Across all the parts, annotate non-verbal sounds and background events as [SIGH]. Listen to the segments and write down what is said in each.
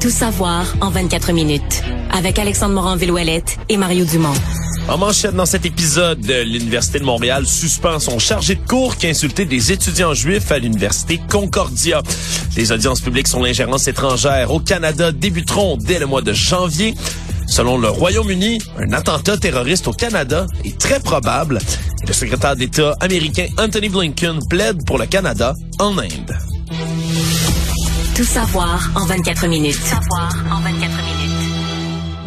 Tout savoir en 24 minutes. Avec Alexandre Morin-Villouellette et Mario Dumont. En manchette dans cet épisode, l'Université de Montréal suspend son chargé de cours qui a insulté des étudiants juifs à l'Université Concordia. Les audiences publiques sur l'ingérence étrangère au Canada débuteront dès le mois de janvier. Selon le Royaume-Uni, un attentat terroriste au Canada est très probable. Le secrétaire d'État américain Anthony Blinken plaide pour le Canada en Inde. Tout savoir en 24 minutes. Tout savoir en 24 minutes.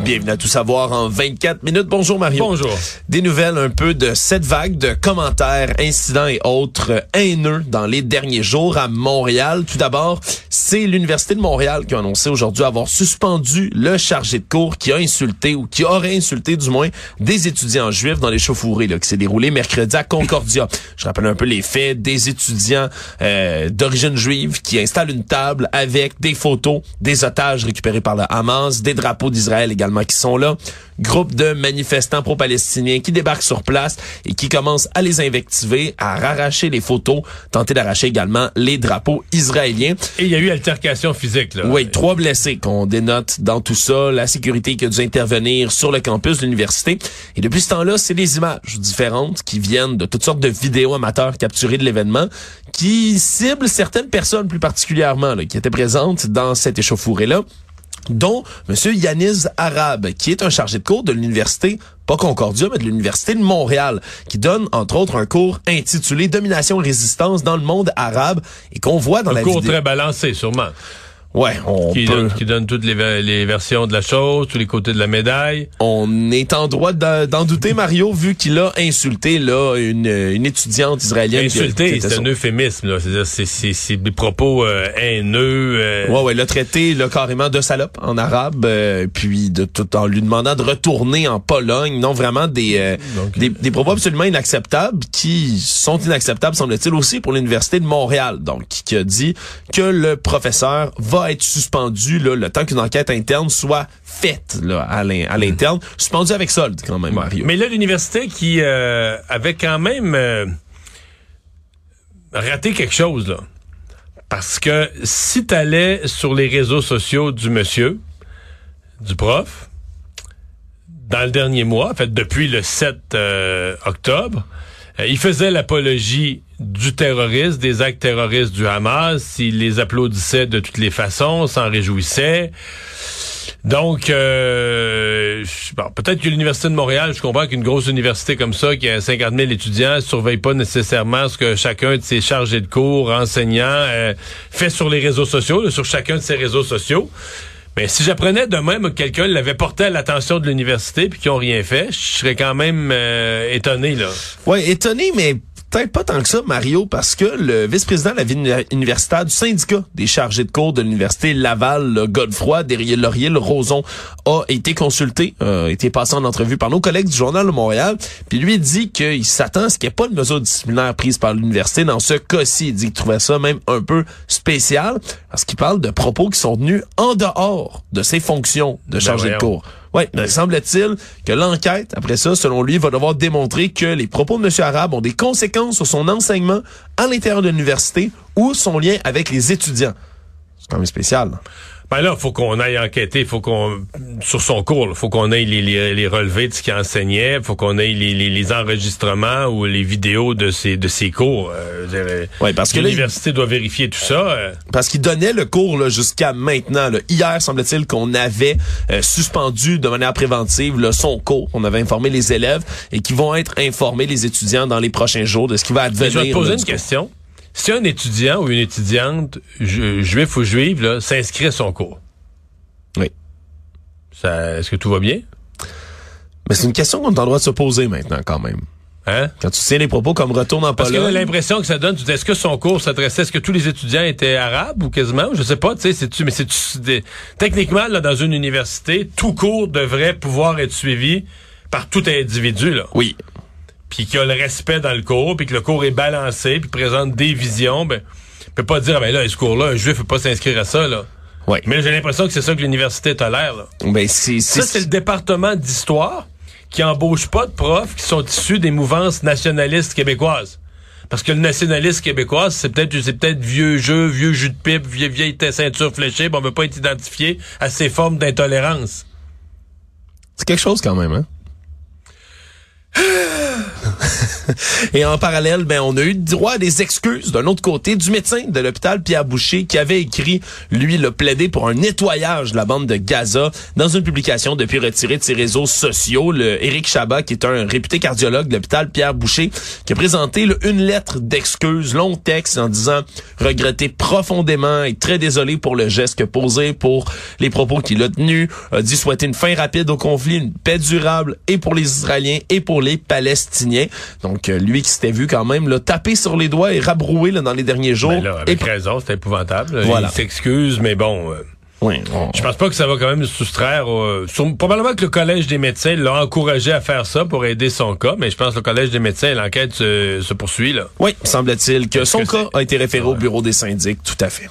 Bienvenue à Tout savoir en 24 minutes. Bonjour Mario. Bonjour. Des nouvelles un peu de cette vague de commentaires, incidents et autres haineux dans les derniers jours à Montréal. Tout d'abord, c'est l'Université de Montréal qui a annoncé aujourd'hui avoir suspendu le chargé de cours qui a insulté ou qui aurait insulté du moins des étudiants juifs dans les chauffourées là, qui s'est déroulé mercredi à Concordia. Je rappelle un peu les faits des étudiants euh, d'origine juive qui installent une table avec des photos des otages récupérés par le Hamas, des drapeaux d'Israël également qui sont là. Groupe de manifestants pro-palestiniens qui débarquent sur place et qui commencent à les invectiver, à arracher les photos, tenter d'arracher également les drapeaux israéliens. Et il y a eu altercation physique, là. Oui, trois blessés qu'on dénote dans tout ça. La sécurité qui a dû intervenir sur le campus de l'université. Et depuis ce temps-là, c'est des images différentes qui viennent de toutes sortes de vidéos amateurs capturées de l'événement qui ciblent certaines personnes plus particulièrement là, qui étaient présentes dans cette échauffourée-là dont M. Yanis Arabe, qui est un chargé de cours de l'université, pas Concordia, mais de l'université de Montréal, qui donne, entre autres, un cours intitulé Domination et résistance dans le monde arabe, et qu'on voit dans un la cours vidéo... très balancé, sûrement. Ouais, on Qui, peut... donne, qui donne toutes les, les versions de la chose, tous les côtés de la médaille. On est en droit de- d'en douter, Mario, vu qu'il a insulté là une, une étudiante israélienne. était c'est son- un euphémisme, c'est- des propos euh, haineux. euh, Ouais, ouais, l'a traité là, carrément de salope en arabe, euh, puis de tout en lui demandant de retourner en Pologne. Non, vraiment des, euh, Donc, des, des propos absolument inacceptables qui sont inacceptables, semble-t-il, aussi pour l'Université de Montréal. Donc, qui a dit que le professeur va être suspendu là, le temps qu'une enquête interne soit faite là, à à l'interne. Suspendu avec solde, quand même, Mario. Mais là, l'université qui euh, avait quand même euh, raté quelque chose, là. Parce que si t'allais sur les réseaux sociaux du monsieur, du prof, dans le dernier mois, en fait, depuis le 7 euh, octobre, il faisait l'apologie du terrorisme, des actes terroristes du Hamas. Il les applaudissait de toutes les façons, s'en réjouissait. Donc, euh, peut-être que l'Université de Montréal, je comprends qu'une grosse université comme ça, qui a 50 000 étudiants, surveille pas nécessairement ce que chacun de ses chargés de cours, enseignants, euh, fait sur les réseaux sociaux, sur chacun de ses réseaux sociaux. Mais si j'apprenais de même que quelqu'un l'avait porté à l'attention de l'université puis qu'ils ont rien fait, je serais quand même euh, étonné, là. Ouais, étonné, mais peut-être pas tant que ça, Mario, parce que le vice-président de la vie uni- universitaire du syndicat des chargés de cours de l'université Laval, le Godefroy derrière Laurier, le Roson, a été consulté, euh, a été passé en entrevue par nos collègues du Journal de Montréal, puis lui dit qu'il s'attend à ce qu'il n'y ait pas de mesure disciplinaire prise par l'université dans ce cas-ci. Il dit qu'il trouvait ça même un peu spécial, parce qu'il parle de propos qui sont tenus en dehors de ses fonctions de chargé de Ben cours. Oui, mais semble-t-il que l'enquête, après ça, selon lui, va devoir démontrer que les propos de M. Arabe ont des conséquences sur son enseignement à l'intérieur de l'université ou son lien avec les étudiants. C'est quand même spécial. Là. Ben là, faut qu'on aille enquêter, faut qu'on sur son cours, il faut qu'on aille les, les, les relevés de ce qu'il enseignait, faut qu'on aille les, les, les enregistrements ou les vidéos de ses de ses cours. Euh, Ouais, parce que là, l'université doit vérifier tout ça. euh. Parce qu'il donnait le cours là, jusqu'à maintenant. là. Hier, semble-t-il qu'on avait euh, suspendu de manière préventive là, son cours. On avait informé les élèves et qui vont être informés, les étudiants, dans les prochains jours de ce qui va advenir. je vais te poser là, une question. Si un étudiant ou une étudiante ju- juif ou juive là, s'inscrit à son cours, Oui. est-ce que tout va bien? Mais c'est une question qu'on est en droit de se poser maintenant quand même. Hein? Quand tu tiens les propos comme retourne en Parce que Pologne. là, l'impression que ça donne, tu dis, est-ce que son cours s'adressait, est-ce que tous les étudiants étaient arabes ou quasiment? Je sais pas, tu sais, c'est-tu, mais c'est techniquement, là, dans une université, tout cours devrait pouvoir être suivi par tout individu, là. Oui. Puis qu'il y a le respect dans le cours, puis que le cours est balancé, puis présente des visions, ben, peut pas dire, ah, ben là, ce cours-là, un juif peut pas s'inscrire à ça, là. Ouais. Mais j'ai l'impression que c'est ça que l'université tolère, là. Ben, c'est, Ça, c'est le département d'histoire qui embauche pas de profs qui sont issus des mouvances nationalistes québécoises. Parce que le nationaliste québécois, c'est peut-être c'est peut-être vieux jeu, vieux jus de pipe, vieille, vieille ceinture fléchée, mais on veut pas être identifié à ces formes d'intolérance. C'est quelque chose quand même, hein? [GASPS] Et en parallèle, ben, on a eu droit à des excuses d'un autre côté du médecin de l'hôpital Pierre Boucher qui avait écrit, lui, le plaidé pour un nettoyage de la bande de Gaza dans une publication depuis retirée de ses réseaux sociaux. Le Éric Chabat, qui est un réputé cardiologue de l'hôpital Pierre Boucher, qui a présenté une lettre d'excuses, long texte en disant regretter profondément et très désolé pour le geste que posé, pour les propos qu'il a tenus, a dit souhaiter une fin rapide au conflit, une paix durable et pour les Israéliens et pour les Palestiniens. Donc, euh, lui qui s'était vu quand même là, taper sur les doigts et rabrouer là, dans les derniers jours. Ben là, avec et... raison, c'est épouvantable. Voilà. Il s'excuse, mais bon... euh, Oui, on- Je pense pas que ça va quand même se soustraire. au- sur- probablement que le Collège des médecins l'a encouragé à faire ça pour aider son cas, mais je pense que le Collège des médecins, l'enquête se, se poursuit. Là. Oui, semble-t-il que son que cas a été référé au bureau des syndics, tout à fait.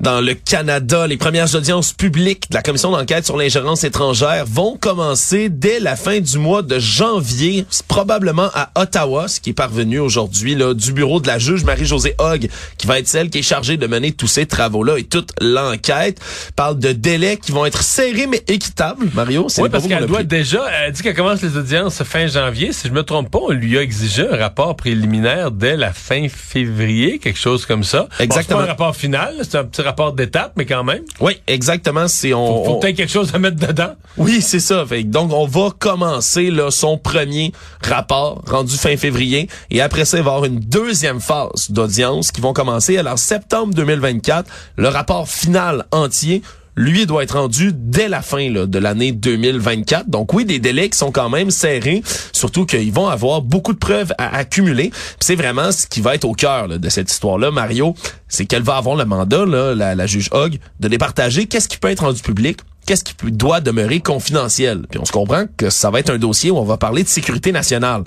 Dans le Canada, les premières audiences publiques de la commission d'enquête sur l'ingérence étrangère vont commencer dès la fin du mois de janvier, probablement à Ottawa, ce qui est parvenu aujourd'hui là, du bureau de la juge Marie-Josée Hogg, qui va être celle qui est chargée de mener tous ces travaux-là et toute l'enquête. Parle de délais qui vont être serrés mais équitables, Mario. c'est Oui, parce qu'elle doit déjà, elle dit qu'elle commence les audiences fin janvier. Si je me trompe pas, on lui a exigé un rapport préliminaire dès la fin février, quelque chose comme ça. Bon, Exactement. c'est pas un rapport final, c'est un petit rapport d'étape, mais quand même. Oui, exactement. C'est on, Faut on- peut-être quelque chose à mettre dedans. Oui, c'est ça. Fait donc, on va commencer là, son premier rapport rendu fin février. Et après ça, il va y avoir une deuxième phase d'audience qui vont commencer. Alors, septembre 2024, le rapport final entier, lui, doit être rendu dès la fin de l'année 2024. Donc oui, des délais qui sont quand même serrés, surtout qu'ils vont avoir beaucoup de preuves à accumuler. C'est vraiment ce qui va être au cœur de cette histoire-là, Mario, c'est qu'elle va avoir le mandat, là, la, juge Hogg, de départager qu'est-ce qui peut être rendu public, qu'est-ce qui doit demeurer confidentiel. Puis on se comprend que ça va être un dossier où on va parler de sécurité nationale.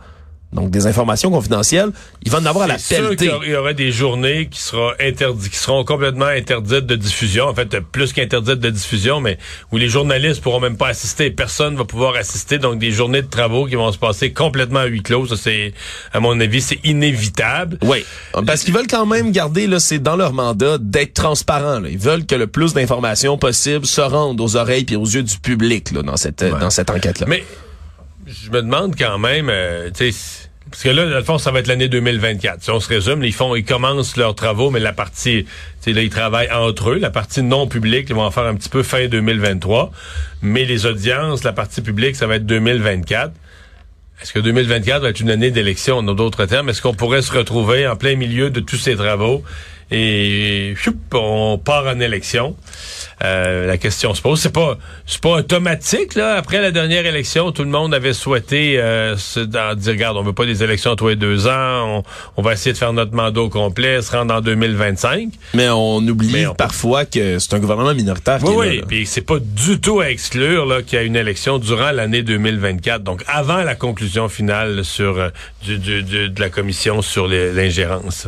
Donc des informations confidentielles, il va en avoir à la sûr pelletée. il y aurait des journées qui seront interdites, qui seront complètement interdites de diffusion. En fait, plus qu'interdites de diffusion, mais où les journalistes pourront même pas assister. Personne va pouvoir assister. Donc, des journées de travaux qui vont se passer complètement à huis clos. Ça, c'est, à mon avis, c'est inévitable. Oui, parce qu'ils veulent quand même garder, là, c'est dans leur mandat d'être transparents. là. Ils veulent que le plus d'informations possible se rendent aux oreilles et aux yeux du public là, dans cette dans cette enquête-là. Mais je me demande quand même, euh, tu sais, parce que là, dans le fond, ça va être l'année 2024. Si on se résume, ils font, ils commencent leurs travaux, mais la partie, là, ils travaillent entre eux. La partie non publique, ils vont en faire un petit peu fin 2023. Mais les audiences, la partie publique, ça va être 2024. Est-ce que 2024 va être une année d'élection, en d'autres termes? Est-ce qu'on pourrait se retrouver en plein milieu de tous ces travaux et choup, on part en élection? Euh, la question se pose. C'est pas, c'est pas automatique là. Après la dernière élection, tout le monde avait souhaité euh, se dire regarde, on veut pas des élections tous les deux ans. On, on va essayer de faire notre mandat au complet, se rendre en 2025. Mais on oublie Mais on- parfois que c'est un gouvernement minoritaire qui Oui, est là, oui. Puis c'est pas du tout à exclure là qu'il y a une élection durant l'année 2024. Donc avant la conclusion finale sur euh, du, du- du- de la commission sur l'ingérence.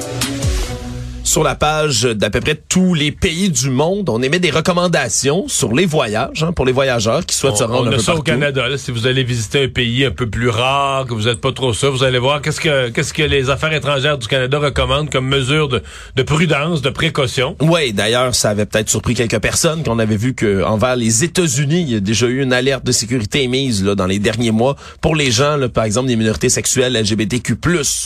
Sur la page d'à peu près tous les pays du monde, on émet des recommandations sur les voyages hein, pour les voyageurs qui souhaitent se rendre on un a peu ça au. Canada. là. si vous allez visiter un pays un peu plus rare, que vous n'êtes pas trop sûr, vous allez voir qu'est-ce que qu'est-ce que les affaires étrangères du Canada recommandent comme mesure de, de prudence, de précaution. Oui, d'ailleurs, ça avait peut-être surpris quelques personnes qu'on avait vu que envers les États-Unis, il y a déjà eu une alerte de sécurité émise là, dans les derniers mois pour les gens, là, par exemple, des minorités sexuelles LGBTQ+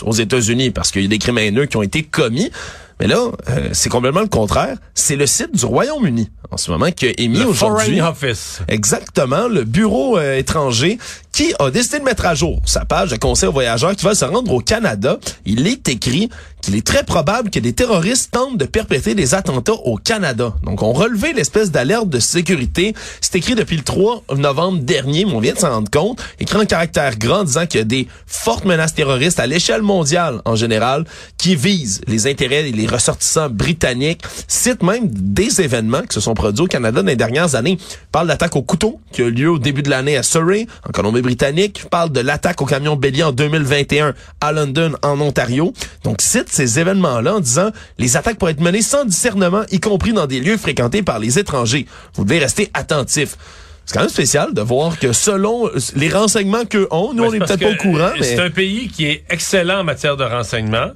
aux États-Unis, parce qu'il y a des crimes haineux qui ont été commis. Mais là, euh, c'est complètement le contraire. C'est le site du Royaume-Uni en ce moment qui a émis aujourd'hui. Foreign Office. Exactement, le bureau euh, étranger qui a décidé de mettre à jour sa page de conseil aux voyageurs qui va se rendre au Canada. Il est écrit qu'il est très probable que des terroristes tentent de perpétrer des attentats au Canada. Donc, on relevait l'espèce d'alerte de sécurité. C'est écrit depuis le 3 novembre dernier, mais on vient de s'en rendre compte. Écrit en caractère grand disant qu'il y a des fortes menaces terroristes à l'échelle mondiale en général qui visent les intérêts et les ressortissants britanniques. Cite même des événements qui se sont produits au Canada dans les dernières années. parle d'attaque au couteau qui a eu lieu au début de l'année à Surrey, en Colombie-Britannique. parle de l'attaque au camion bélier en 2021 à London, en Ontario. Donc, cite ces événements-là en disant les attaques pourraient être menées sans discernement, y compris dans des lieux fréquentés par les étrangers. Vous devez rester attentif. C'est quand même spécial de voir que selon les renseignements qu'eux ont, nous, on est peut-être pas au courant. Mais... C'est un pays qui est excellent en matière de renseignement.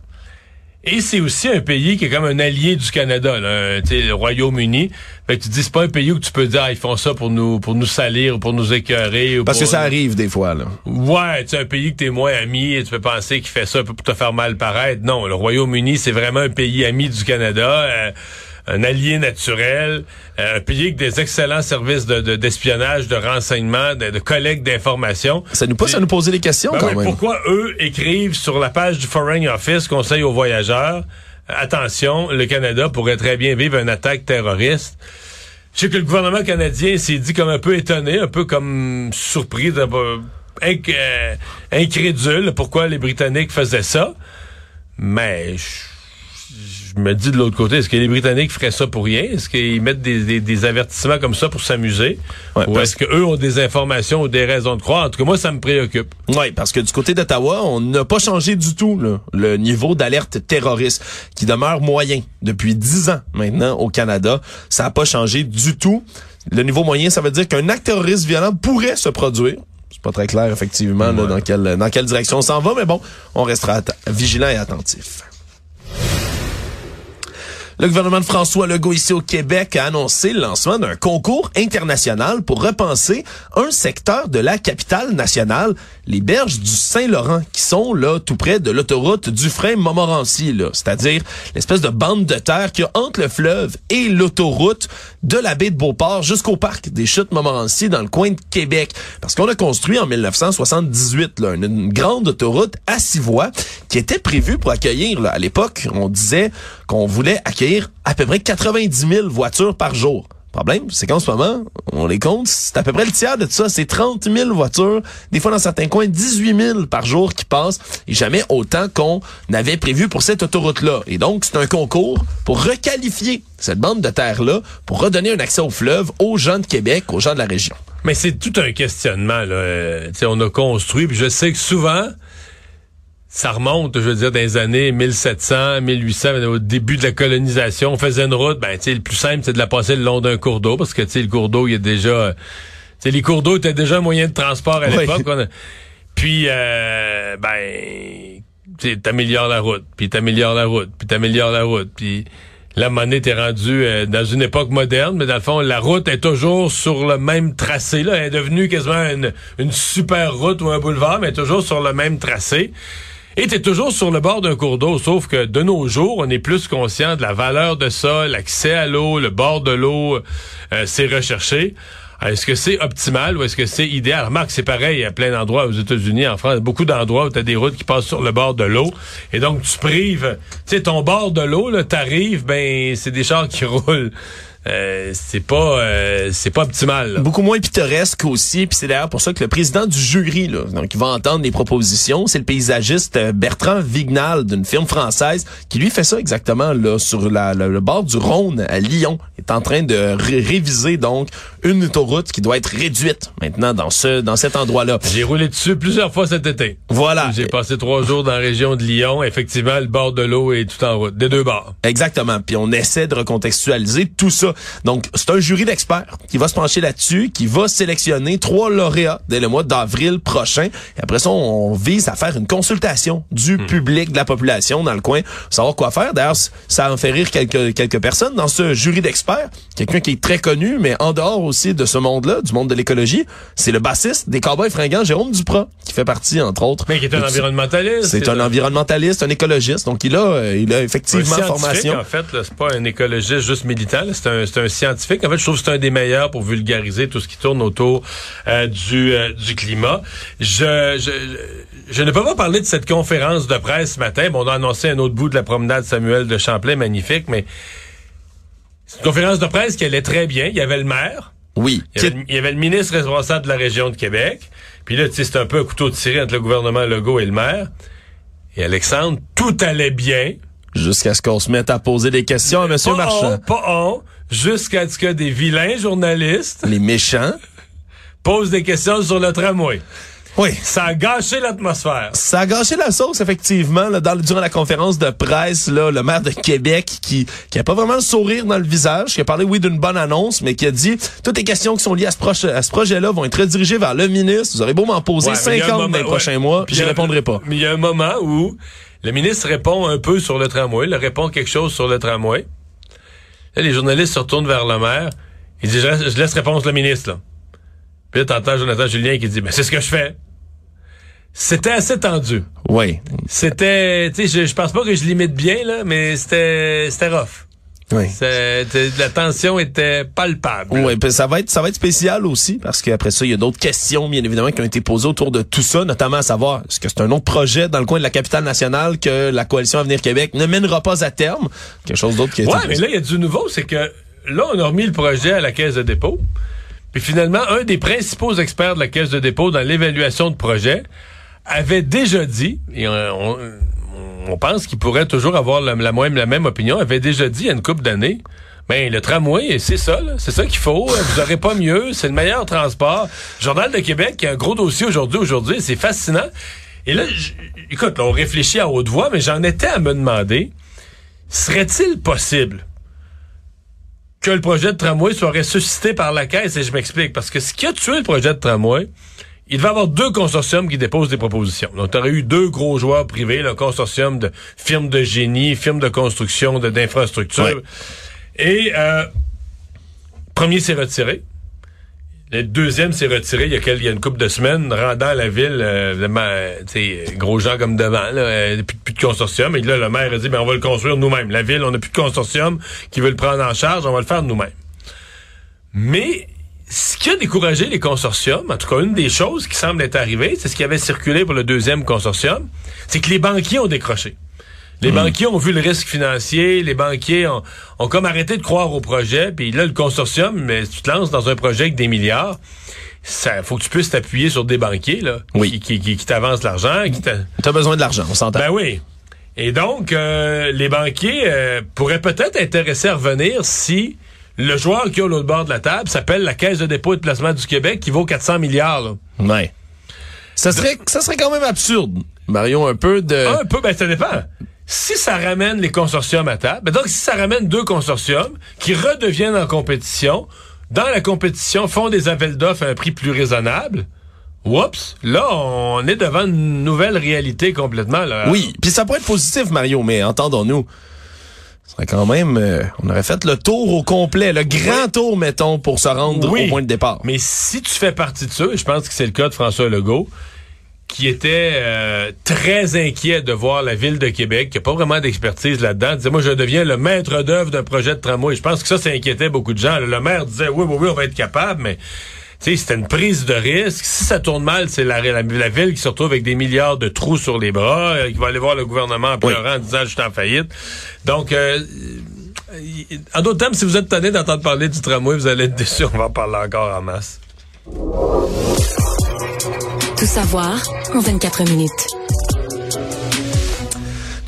Et c'est aussi un pays qui est comme un allié du Canada, là, le Royaume-Uni. Fait que tu dis c'est pas un pays où tu peux dire ah, ils font ça pour nous pour nous salir ou pour nous écœurer. Ou Parce pour... que ça arrive des fois là. Ouais, tu un pays que t'es moins ami et tu peux penser qu'il fait ça pour te faire mal paraître. Non, le Royaume-Uni c'est vraiment un pays ami du Canada. Euh, un allié naturel, euh, un pays avec des excellents services de, d'espionnage, de, renseignement, de, de collecte d'informations. Ça nous pousse à nous poser des questions Ben quand oui, même. Pourquoi eux écrivent sur la page du Foreign Office Conseil aux voyageurs? Attention, le Canada pourrait très bien vivre une attaque terroriste. Je sais que le gouvernement canadien s'est dit comme un peu étonné, un peu comme surpris, de, inc- euh, incrédule pourquoi les Britanniques faisaient ça. Mais je me dis de l'autre côté, est-ce que les Britanniques feraient ça pour rien? Est-ce qu'ils mettent des, des- des avertissements comme ça pour s'amuser? Ouais, ou parce est-ce qu'eux ont des informations ou des raisons de croire? En tout cas, moi, ça me préoccupe. Oui, parce que du côté d'Ottawa, on n'a pas changé du tout là, le niveau d'alerte terroriste qui demeure moyen depuis dix ans maintenant au Canada. Ça n'a pas changé du tout. Le niveau moyen, ça veut dire qu'un acte terroriste violent pourrait se produire. C'est pas très clair effectivement là, dans quelle dans quelle direction on s'en va, mais bon, on restera vigilant et attentif. Le gouvernement de François Legault ici au Québec a annoncé le lancement d'un concours international pour repenser un secteur de la capitale nationale, les berges du Saint-Laurent, qui sont là tout près de l'autoroute du frein Montmorency, là, c'est-à-dire l'espèce de bande de terre qui entre le fleuve et l'autoroute de la baie de Beauport jusqu'au parc des chutes Montmorency dans le coin de Québec. Parce qu'on a construit en 1978 là, une, une grande autoroute à six voies qui était prévue pour accueillir, là, à l'époque, on disait qu'on voulait accueillir à peu près 90 000 voitures par jour. Problème, c'est qu'en ce moment, on les compte, c'est à peu près le tiers de tout ça, c'est 30 000 voitures, des fois dans certains coins, 18 000 par jour qui passent, et jamais autant qu'on avait prévu pour cette autoroute-là. Et donc, c'est un concours pour requalifier cette bande de terre-là, pour redonner un accès au fleuve aux gens de Québec, aux gens de la région. Mais c'est tout un questionnement. Là. Euh, on a construit, puis je sais que souvent, ça remonte, je veux dire, dans les années 1700, 1800, au début de la colonisation, on faisait une route, ben, tu sais, le plus simple, c'est de la passer le long d'un cours d'eau, parce que, tu sais, le cours d'eau, il y a déjà... euh, Tu les cours d'eau étaient déjà un moyen de transport à Oui. l'époque. A- Puis, euh, ben, tu t'améliores la route, puis t'améliores la route, puis t'améliores la route, puis la monnaie t'es rendue euh, dans une époque moderne, mais dans le fond, la route est toujours sur le même tracé. Là. Elle est devenue quasiment une, une super route ou un boulevard, mais toujours sur le même tracé. Et t'es toujours sur le bord d'un cours d'eau, sauf que de nos jours, on est plus conscient de la valeur de ça, l'accès à l'eau, le bord de l'eau, euh, c'est recherché. Est-ce que c'est optimal ou est-ce que c'est idéal? Remarque, c'est pareil à plein d'endroits aux États-Unis, en France, beaucoup d'endroits où tu as des routes qui passent sur le bord de l'eau. Et donc, tu prives, tu sais, ton bord de l'eau, là, t'arrives, ben, c'est des chars qui [LAUGHS] roulent. Euh, c'est pas euh, c'est pas optimal. là. Beaucoup moins pittoresque aussi, puis c'est d'ailleurs pour ça que le président du jury, là, donc il va entendre des propositions, c'est le paysagiste euh, Bertrand Vignal d'une firme française qui lui fait ça exactement là sur la- le, le bord du Rhône à Lyon. Il est en train de ré- réviser donc une autoroute qui doit être réduite maintenant dans ce dans cet endroit-là. J'ai roulé dessus plusieurs fois cet été. Voilà. J'ai passé trois jours dans la région de Lyon. Effectivement, le bord de l'eau est tout en route, des deux bords. Exactement. Puis on essaie de recontextualiser tout ça. Donc, c'est un jury d'experts qui va se pencher là-dessus, qui va sélectionner trois lauréats dès le mois d'avril prochain. Et après ça, on vise à faire une consultation du public, de la population dans le coin, pour savoir quoi faire. D'ailleurs, ça en fait rire quelques, quelques personnes dans ce jury d'experts. Quelqu'un qui est très connu, mais en dehors aussi de ce monde-là, du monde de l'écologie, c'est le bassiste des Cowboys fringants, Jérôme Duprat, qui fait partie, entre autres. Mais qui est un environnementaliste. C'est un environnementaliste, un écologiste. Donc, il a, euh, il a effectivement formation. En fait, c'est pas un écologiste juste militant, c'est un, c'est un scientifique. En fait, je trouve que c'est un des meilleurs pour vulgariser tout ce qui tourne autour euh, du, euh, du climat. Je, je, je ne peux pas parler de cette conférence de presse ce matin. Bon, on a annoncé un autre bout de la promenade Samuel de Champlain, magnifique, mais c'est une conférence de presse qui allait très bien. Il y avait le maire. Oui. Il y, avait, le- il y avait le ministre responsable de la région de Québec. Puis là, tu sais, c'est un peu un couteau tiré entre le gouvernement Legault et le maire. Et Alexandre, tout allait bien. Jusqu'à ce qu'on se mette à poser des questions à M. Marchand. on, pas on, jusqu'à ce que des vilains journalistes Les méchants. posent des questions sur le tramway. Oui. Ça a gâché l'atmosphère. Ça a gâché la sauce, effectivement, là, dans, durant la conférence de presse, là, le maire de Québec qui qui a pas vraiment le sourire dans le visage, qui a parlé, oui, d'une bonne annonce, mais qui a dit toutes les questions qui sont liées à ce, proche- à ce projet-là vont être redirigées vers le ministre. Vous aurez beau m'en poser Ouais, mais il y a un 50 moment- dans les ouais. prochains mois, puis je répondrai pas. Mais il y a un moment où le ministre répond un peu sur le tramway, il répond quelque chose sur le tramway. Là, les journalistes se retournent vers le maire. Il dit, je laisse, répondre le ministre, là. Puis là, t'entends Jonathan Julien qui dit, ben, c'est ce que je fais. C'était assez tendu. Oui. C'était, tu sais, je, je pense pas que je limite bien, là, mais c'était, c'était rough. Oui. La tension était palpable. Oui, puis ça va être ça va être spécial aussi parce qu'après ça il y a d'autres questions bien évidemment qui ont été posées autour de tout ça, notamment à savoir est-ce que c'est un autre projet dans le coin de la capitale nationale que la coalition Avenir Québec ne mènera pas à terme, quelque chose d'autre qui été Ouais, mais là, il y a du nouveau, c'est que là, on a remis le projet à la caisse de dépôt. Puis finalement, un des principaux experts de la caisse de dépôt dans l'évaluation de projet avait déjà dit, et on, on- on pense qu'il pourrait toujours avoir la, la même, opinion, avait déjà dit il y a une couple d'années, ben le tramway, c'est ça, c'est ça qu'il faut. Vous aurez pas mieux, c'est le meilleur transport. Journal de Québec, qui a un gros dossier aujourd'hui, aujourd'hui, c'est fascinant. Et là, écoute, là, on réfléchit à haute voix, mais j'en étais à me demander, serait-il possible que le projet de tramway soit ressuscité par la caisse? Et je m'explique parce que ce qui a tué le projet de tramway, il devait y avoir deux consortiums qui déposent des propositions. Donc, tu aurais eu deux gros joueurs privés, le consortium de firmes de génie, firmes de construction, de- d'infrastructures. Ouais. Et euh, premier s'est retiré. Le deuxième s'est retiré il y a, quel- il y a une couple de semaines, rendant la ville, euh, vraiment, tu sais, gros gens comme devant, là, euh, plus, plus de consortium. Et là, le maire a dit, ben, on va le construire nous-mêmes. La ville, on n'a plus de consortium qui veut le prendre en charge, on va le faire nous-mêmes. Mais ce qui a découragé les consortiums, en tout cas une des choses qui semble être arrivée, c'est ce qui avait circulé pour le deuxième consortium, c'est que les banquiers ont décroché. Les banquiers ont vu le risque financier, les banquiers ont, ont comme arrêté de croire au projet, puis là, le consortium, mais tu te lances dans un projet avec des milliards, ça faut que tu puisses t'appuyer sur des banquiers, là, Oui. qui, qui, qui, qui t'avancent l'argent, qui t'a- T'as besoin de l'argent, on s'entend. ben oui. Et donc, euh, les banquiers euh, pourraient peut-être intéresser à revenir si le joueur qui est au l'autre bord de la table s'appelle la Caisse de dépôt et de placement du Québec qui vaut 400 milliards. là. Ouais. Ça serait ça serait quand même absurde. Mario un peu de Un peu, ben ça dépend. Si ça ramène les consortiums à table, ben donc si ça ramène deux consortiums qui redeviennent en compétition, dans la compétition font des appels d'offres à un prix plus raisonnable, oups, là on est devant une nouvelle réalité complètement. Là. Oui, puis ça pourrait être positif Mario, mais entendons-nous. Serait quand même euh, on aurait fait le tour au complet, le grand tour mettons pour se rendre Oui. au point de départ. Mais si tu fais partie de et je pense que c'est le cas de François Legault, qui était euh, très inquiet de voir la ville de Québec, qui n'a pas vraiment d'expertise là-dedans, disait moi je deviens le maître d'œuvre d'un projet de tramway. Je pense que ça, ça inquiétait beaucoup de gens. Le maire disait oui, oui, oui, on va être capable, mais sais, c'était une prise de risque. Si ça tourne mal, c'est la, la, la ville qui se retrouve avec des milliards de trous sur les bras, euh, qui va aller voir le gouvernement en pleurant en disant je suis en faillite. Donc euh, euh, en d'autres termes, si vous êtes tanné d'entendre parler du tramway, vous allez être déçu. On va en parler encore en masse. Tout savoir en 24 minutes.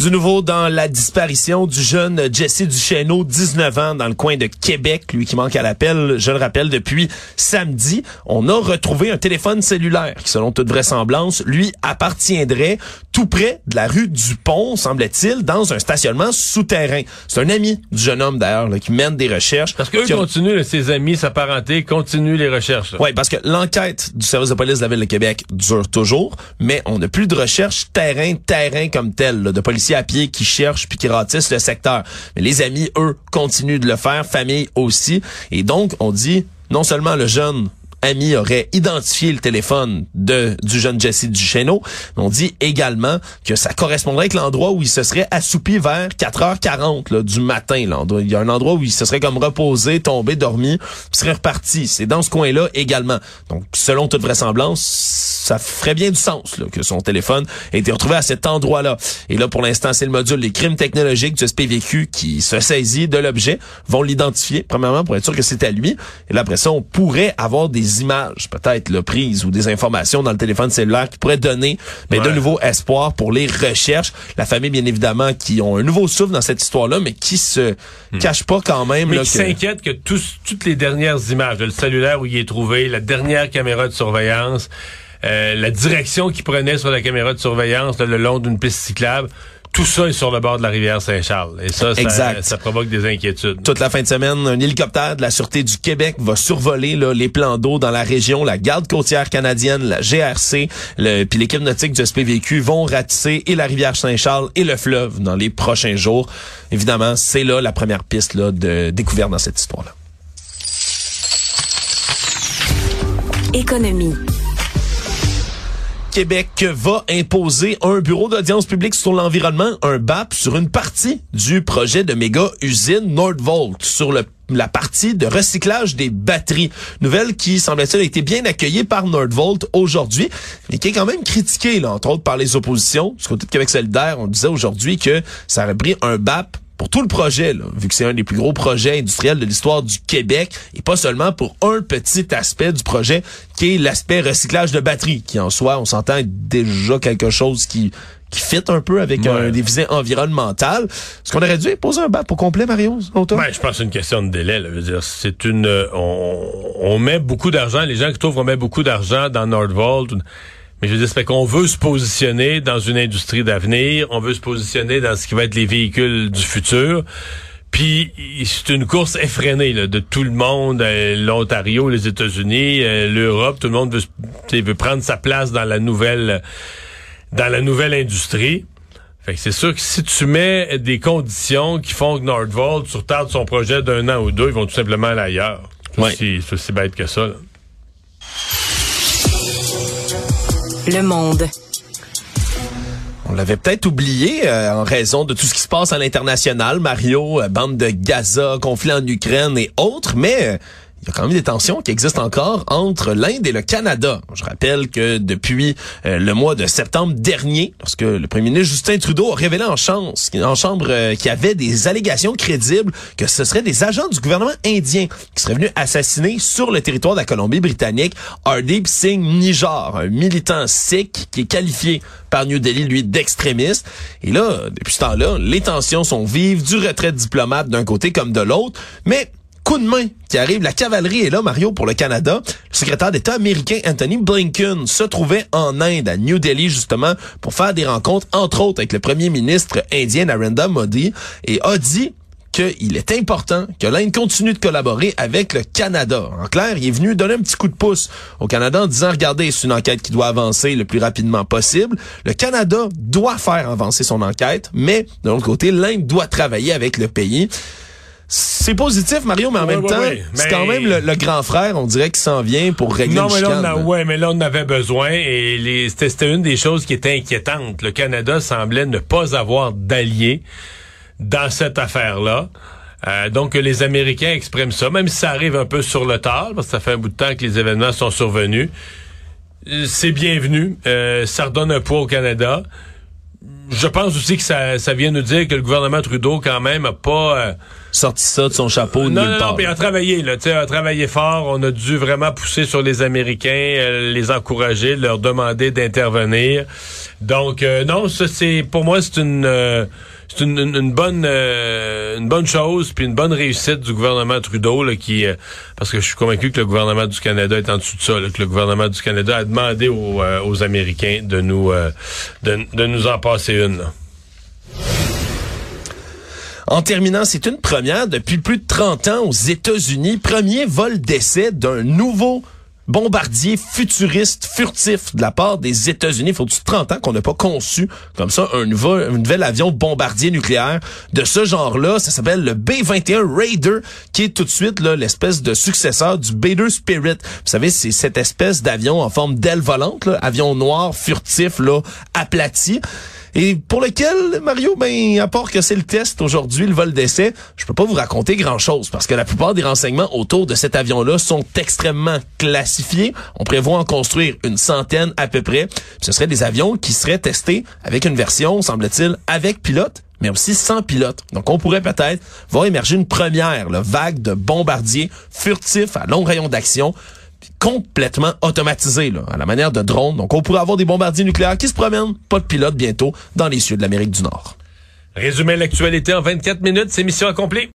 Du nouveau dans la disparition du jeune Jesse Duchesneau, 19 ans, dans le coin de Québec, lui qui manque à l'appel, je le rappelle, depuis samedi. On a retrouvé un téléphone cellulaire qui, selon toute vraisemblance, lui appartiendrait tout près de la rue du Pont, semble-t-il, dans un stationnement souterrain. C'est un ami du jeune homme, d'ailleurs, qui mène des recherches. Parce qu'eux continuent, là, ses amis, sa parenté, continuent les recherches. Oui, parce que l'enquête du service de police de la Ville de Québec dure toujours, mais on n'a plus de recherche terrain, terrain comme tel, là, de policiers à pied qui cherchent puis qui ratissent le secteur. Mais les amis, eux, continuent de le faire, famille aussi. Et donc, on dit, non seulement le jeune ami aurait identifié le téléphone de du jeune Jesse Duchesneau. On dit également que ça correspondrait avec l'endroit où il se serait assoupi vers 4h40 là, du matin. Là. Il y a un endroit où il se serait comme reposé, tombé, dormi, puis serait reparti. C'est dans ce coin-là également. Donc, selon toute vraisemblance, ça ferait bien du sens là, que son téléphone ait été retrouvé à cet endroit-là. Et là, pour l'instant, c'est le module des crimes technologiques du SPVQ qui se saisit de l'objet, vont l'identifier, premièrement, pour être sûr que c'est à lui. Et là, après ça, on pourrait avoir des images, peut-être, le prises ou des informations dans le téléphone cellulaire qui pourraient donner mais de nouveau espoir pour les recherches. La famille, bien évidemment, qui ont un nouveau souffle dans cette histoire-là, mais qui se Hmm. cache pas quand même. Mais là, qui que- s'inquiète que tous, toutes les dernières images, le cellulaire où il est trouvé, la dernière caméra de surveillance, euh, la direction qu'il prenait sur la caméra de surveillance là, le long d'une piste cyclable, tout ça est sur le bord de la rivière Saint-Charles. Et ça, ça, provoque des inquiétudes. Toute la fin de semaine, un hélicoptère de la Sûreté du Québec va survoler là, les plans d'eau dans la région. La garde côtière canadienne, la GRC, le, puis l'équipe nautique du SPVQ vont ratisser et la rivière Saint-Charles et le fleuve dans les prochains jours. Évidemment, c'est là la première piste là, de découverte dans cette histoire-là. Économie. Québec va imposer un bureau d'audience publique sur l'environnement, un BAP, sur une partie du projet de méga usine Nordvolt, sur le la partie de recyclage des batteries. Nouvelle qui, semble-t-il, a été bien accueillie par Nordvolt aujourd'hui, mais qui est quand même critiquée, là, entre autres par les oppositions. Du côté de Québec solidaire, on disait aujourd'hui que ça aurait pris un BAP pour tout le projet, là, vu que c'est un des plus gros projets industriels de l'histoire du Québec, et pas seulement pour un petit aspect du projet, qui est l'aspect recyclage de batteries, qui en soi, on s'entend, est déjà quelque chose qui qui fit un peu avec Ouais. un des visées environnementales. Est-ce qu'on aurait dû poser un BAP au complet, Mario, auto? Ben, je pense que c'est une question de délai. Là. Je veux dire, c'est une, euh, on, on met beaucoup d'argent. Les gens qui trouvent qu'on met beaucoup d'argent dans Nordvolt. Mais je veux dire, c'est qu'on veut se positionner dans une industrie d'avenir. On veut se positionner dans ce qui va être les véhicules du futur. Puis c'est une course effrénée là, de tout le monde, euh, l'Ontario, les États-Unis, euh, l'Europe. Tout le monde veut, tu veut prendre sa place dans la nouvelle, dans la nouvelle industrie. Fait que c'est sûr que si tu mets des conditions qui font que Nordvolt surtarde son projet d'un an ou deux, ils vont tout simplement aller ailleurs. C'est Ouais. aussi bête que ça. là. Le monde. On l'avait peut-être oublié euh, en raison de tout ce qui se passe à l'international, Mario, euh, bande de Gaza, conflit en Ukraine et autres, mais euh, il y a quand même des tensions qui existent encore entre l'Inde et le Canada. Je rappelle que depuis euh, le mois de septembre dernier, lorsque le premier ministre Justin Trudeau a révélé en, chambre euh, qu'il y avait des allégations crédibles que ce seraient des agents du gouvernement indien qui seraient venus assassiner sur le territoire de la Colombie-Britannique Hardeep Singh Nijjar, un militant sikh qui est qualifié par New Delhi, lui, d'extrémiste. Et là, depuis ce temps-là, les tensions sont vives, du retrait diplomate d'un côté comme de l'autre, mais coup de main qui arrive. La cavalerie est là, Mario, pour le Canada. Le secrétaire d'État américain Anthony Blinken se trouvait en Inde, à New Delhi, justement, pour faire des rencontres, entre autres, avec le premier ministre indien Narendra Modi, et a dit qu'il est important que l'Inde continue de collaborer avec le Canada. En clair, il est venu donner un petit coup de pouce au Canada en disant, regardez, c'est une enquête qui doit avancer le plus rapidement possible. Le Canada doit faire avancer son enquête, mais de l'autre côté, l'Inde doit travailler avec le pays. C'est positif, Mario, mais en Ouais, même ouais, temps, ouais. c'est Mais- quand même le, le grand frère, on dirait, qui s'en vient pour régler Non, le mais là, on a, ouais, mais là, on avait besoin et les, c'était, c'était une des choses qui était inquiétante. Le Canada semblait ne pas avoir d'alliés dans cette affaire-là. Euh, donc, les Américains expriment ça, même si ça arrive un peu sur le tard, parce que ça fait un bout de temps que les événements sont survenus. Euh, C'est bienvenu. Euh, ça redonne un poids au Canada. Je pense aussi que ça, ça vient nous dire que le gouvernement Trudeau, quand même, a pas... euh, Sorti ça de son chapeau de non, nulle non, part. non, puis a travaillé, là, tu sais, a travaillé fort. On a dû vraiment pousser sur les Américains, euh, les encourager, leur demander d'intervenir. Donc, euh, non, ça, c'est, pour moi, c'est une, euh, c'est une, une- une bonne, euh, une bonne chose, puis une bonne réussite du gouvernement Trudeau, là, qui, euh, parce que je suis convaincu que le gouvernement du Canada est en dessous de ça, là, que le gouvernement du Canada a demandé aux, euh, aux Américains de nous, euh, de, de nous en passer une. là. En terminant, c'est une première depuis plus de 30 ans aux États-Unis. Premier vol d'essai d'un nouveau bombardier futuriste furtif de la part des États-Unis. Il faut 30 ans qu'on n'a pas conçu comme ça un, nouvel avion bombardier nucléaire de ce genre-là. Ça s'appelle le B-21 Raider, qui est tout de suite l'espèce de successeur du B-2 Spirit. Vous savez, c'est cette espèce d'avion en forme d'aile volante, avion noir furtif, là, aplati et pour lequel, Mario, ben, à part que c'est le test aujourd'hui, le vol d'essai, je peux pas vous raconter grand-chose parce que la plupart des renseignements autour de cet avion-là sont extrêmement classifiés. On prévoit en construire une centaine à peu près. Ce seraient des avions qui seraient testés avec une version, semble-t-il, avec pilote mais aussi sans pilote. Donc, on pourrait peut-être voir émerger une première vague de bombardiers furtifs à long rayon d'action complètement automatisé, là, à la manière de drone. Donc, on pourrait avoir des bombardiers nucléaires qui se promènent, pas de pilote bientôt, dans les cieux de l'Amérique du Nord. Résumer l'actualité en 24 minutes, c'est mission accomplie.